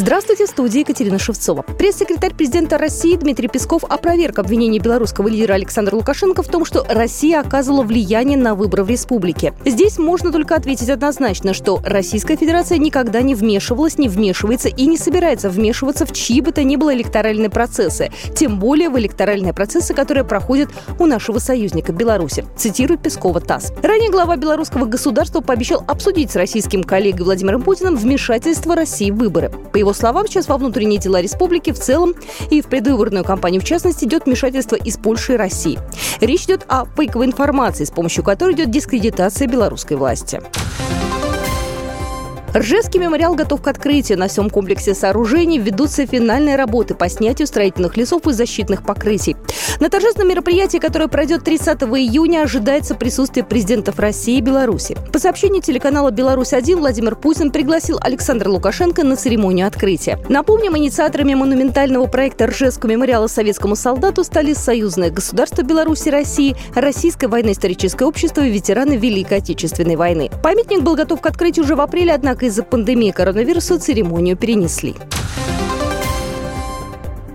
Здравствуйте, в студии Екатерина Шевцова. Пресс-секретарь президента России Дмитрий Песков опроверг обвинение белорусского лидера Александра Лукашенко в том, что Россия оказывала влияние на выборы в республике. Здесь можно только ответить однозначно, что Российская Федерация никогда не вмешивалась, не вмешивается и не собирается вмешиваться в чьи бы то ни было электоральные процессы, тем более в электоральные процессы, которые проходят у нашего союзника Беларуси, цитирует Пескова ТАСС. Ранее глава белорусского государства пообещал обсудить с российским коллегой Владимиром Путиным вмешательство России в выборы. По его словам, сейчас во внутренние дела республики в целом и в предвыборную кампанию в частности идет вмешательство из Польши и России. Речь идет о фейковой информации, с помощью которой идет дискредитация белорусской власти. Ржевский мемориал готов к открытию. На всем комплексе сооружений ведутся финальные работы по снятию строительных лесов и защитных покрытий. На торжественном мероприятии, которое пройдет 30 июня, ожидается присутствие президентов России и Беларуси. По сообщению телеканала «Беларусь-1» Владимир Путин пригласил Александра Лукашенко на церемонию открытия. Напомним, инициаторами монументального проекта Ржевского мемориала советскому солдату стали союзное государство Беларуси и России, Российское военно-историческое общество и ветераны Великой Отечественной войны. Памятник был готов к открытию уже в апреле, однако однако из-за пандемии коронавируса церемонию перенесли.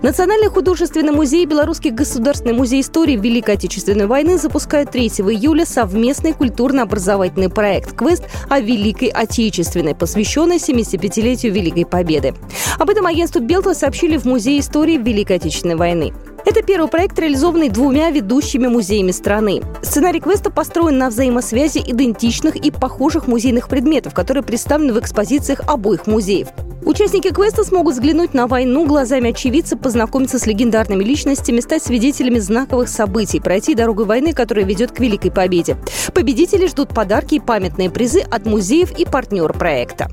Национальный художественный музей и Белорусский государственный музей истории Великой Отечественной войны запускают 3 июля совместный культурно-образовательный проект «Квест о Великой Отечественной», посвященный 75-летию Великой Победы. Об этом агентству Белта сообщили в Музее истории Великой Отечественной войны. Это первый проект, реализованный двумя ведущими музеями страны. Сценарий квеста построен на взаимосвязи идентичных и похожих музейных предметов, которые представлены в экспозициях обоих музеев. Участники квеста смогут взглянуть на войну глазами очевидца, познакомиться с легендарными личностями, стать свидетелями знаковых событий, пройти дорогу войны, которая ведет к Великой Победе. Победители ждут подарки и памятные призы от музеев и партнер проекта.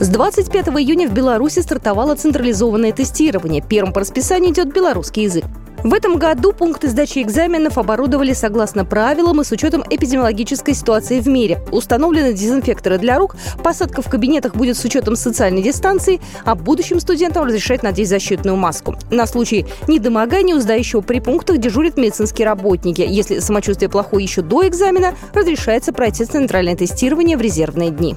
С 25 июня в Беларуси стартовало централизованное тестирование. Первым по расписанию идет белорусский язык. В этом году пункты сдачи экзаменов оборудовали согласно правилам и с учетом эпидемиологической ситуации в мире. Установлены дезинфекторы для рук, посадка в кабинетах будет с учетом социальной дистанции, а будущим студентам разрешать надеть защитную маску. На случай недомогания у сдающего при пунктах дежурят медицинские работники. Если самочувствие плохое еще до экзамена, разрешается пройти центральное тестирование в резервные дни.